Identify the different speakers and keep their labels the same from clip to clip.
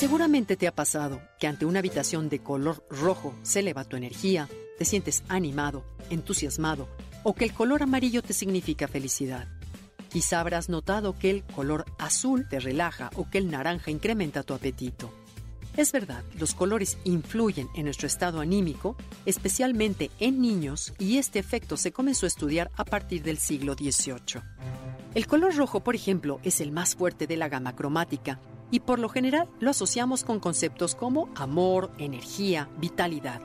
Speaker 1: Seguramente te ha pasado que ante una habitación de color rojo se eleva tu energía, te sientes animado, entusiasmado o que el color amarillo te significa felicidad. Quizá habrás notado que el color azul te relaja o que el naranja incrementa tu apetito. Es verdad, los colores influyen en nuestro estado anímico, especialmente en niños, y este efecto se comenzó a estudiar a partir del siglo XVIII. El color rojo, por ejemplo, es el más fuerte de la gama cromática y por lo general lo asociamos con conceptos como amor, energía, vitalidad.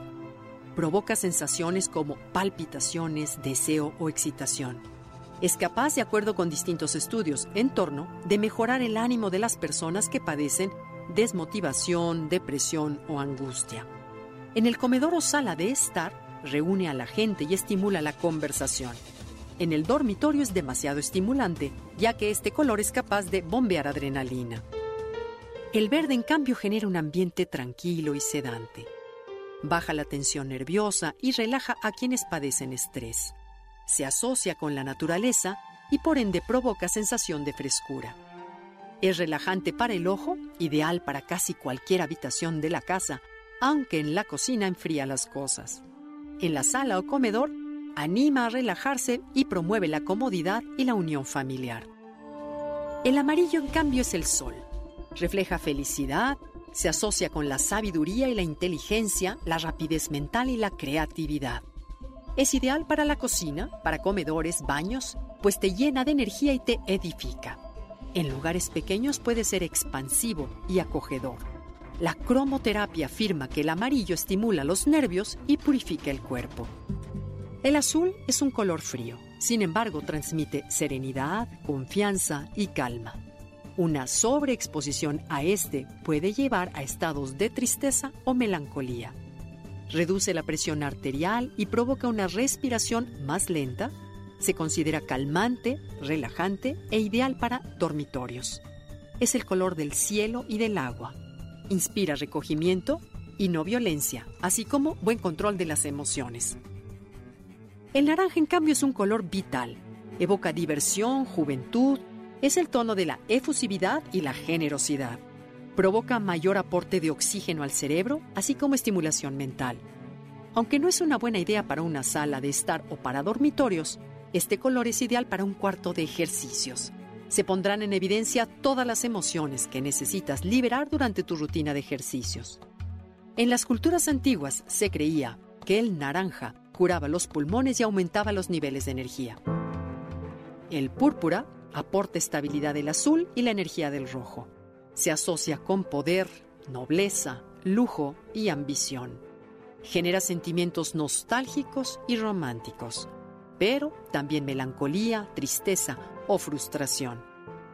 Speaker 1: Provoca sensaciones como palpitaciones, deseo o excitación. Es capaz, de acuerdo con distintos estudios en torno, de mejorar el ánimo de las personas que padecen desmotivación, depresión o angustia. En el comedor o sala de estar, reúne a la gente y estimula la conversación. En el dormitorio es demasiado estimulante, ya que este color es capaz de bombear adrenalina. El verde, en cambio, genera un ambiente tranquilo y sedante. Baja la tensión nerviosa y relaja a quienes padecen estrés. Se asocia con la naturaleza y por ende provoca sensación de frescura. Es relajante para el ojo, ideal para casi cualquier habitación de la casa, aunque en la cocina enfría las cosas. En la sala o comedor, anima a relajarse y promueve la comodidad y la unión familiar. El amarillo, en cambio, es el sol. Refleja felicidad, se asocia con la sabiduría y la inteligencia, la rapidez mental y la creatividad. Es ideal para la cocina, para comedores, baños, pues te llena de energía y te edifica. En lugares pequeños puede ser expansivo y acogedor. La cromoterapia afirma que el amarillo estimula los nervios y purifica el cuerpo. El azul es un color frío, sin embargo transmite serenidad, confianza y calma. Una sobreexposición a este puede llevar a estados de tristeza o melancolía. Reduce la presión arterial y provoca una respiración más lenta. Se considera calmante, relajante e ideal para dormitorios. Es el color del cielo y del agua. Inspira recogimiento y no violencia, así como buen control de las emociones. El naranja, en cambio, es un color vital. Evoca diversión, juventud, es el tono de la efusividad y la generosidad. Provoca mayor aporte de oxígeno al cerebro, así como estimulación mental. Aunque no es una buena idea para una sala de estar o para dormitorios, este color es ideal para un cuarto de ejercicios. Se pondrán en evidencia todas las emociones que necesitas liberar durante tu rutina de ejercicios. En las culturas antiguas se creía que el naranja curaba los pulmones y aumentaba los niveles de energía. El púrpura aporta estabilidad del azul y la energía del rojo. Se asocia con poder, nobleza, lujo y ambición. Genera sentimientos nostálgicos y románticos, pero también melancolía, tristeza o frustración.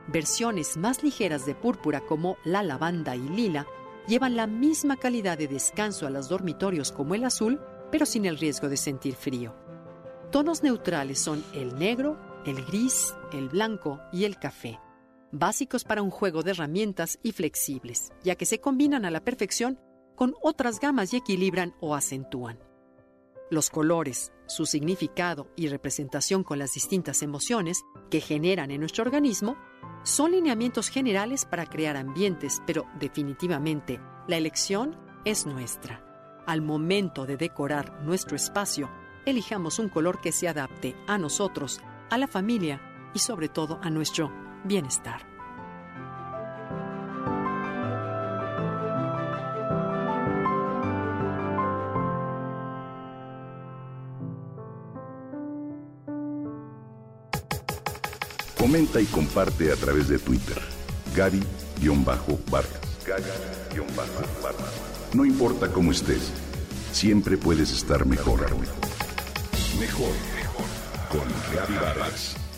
Speaker 1: Versiones más ligeras de púrpura como la lavanda y lila llevan la misma calidad de descanso a los dormitorios como el azul, pero sin el riesgo de sentir frío. Tonos neutrales son el negro, el gris, el blanco y el café, básicos para un juego de herramientas y flexibles, ya que se combinan a la perfección con otras gamas y equilibran o acentúan. Los colores, su significado y representación con las distintas emociones que generan en nuestro organismo son lineamientos generales para crear ambientes, pero definitivamente la elección es nuestra. Al momento de decorar nuestro espacio, elijamos un color que se adapte a nosotros a la familia y sobre todo a nuestro bienestar.
Speaker 2: Comenta y comparte a través de Twitter. Gaby-Vargas. No importa cómo estés, siempre puedes estar mejor. Mejor con Gaby Vargas.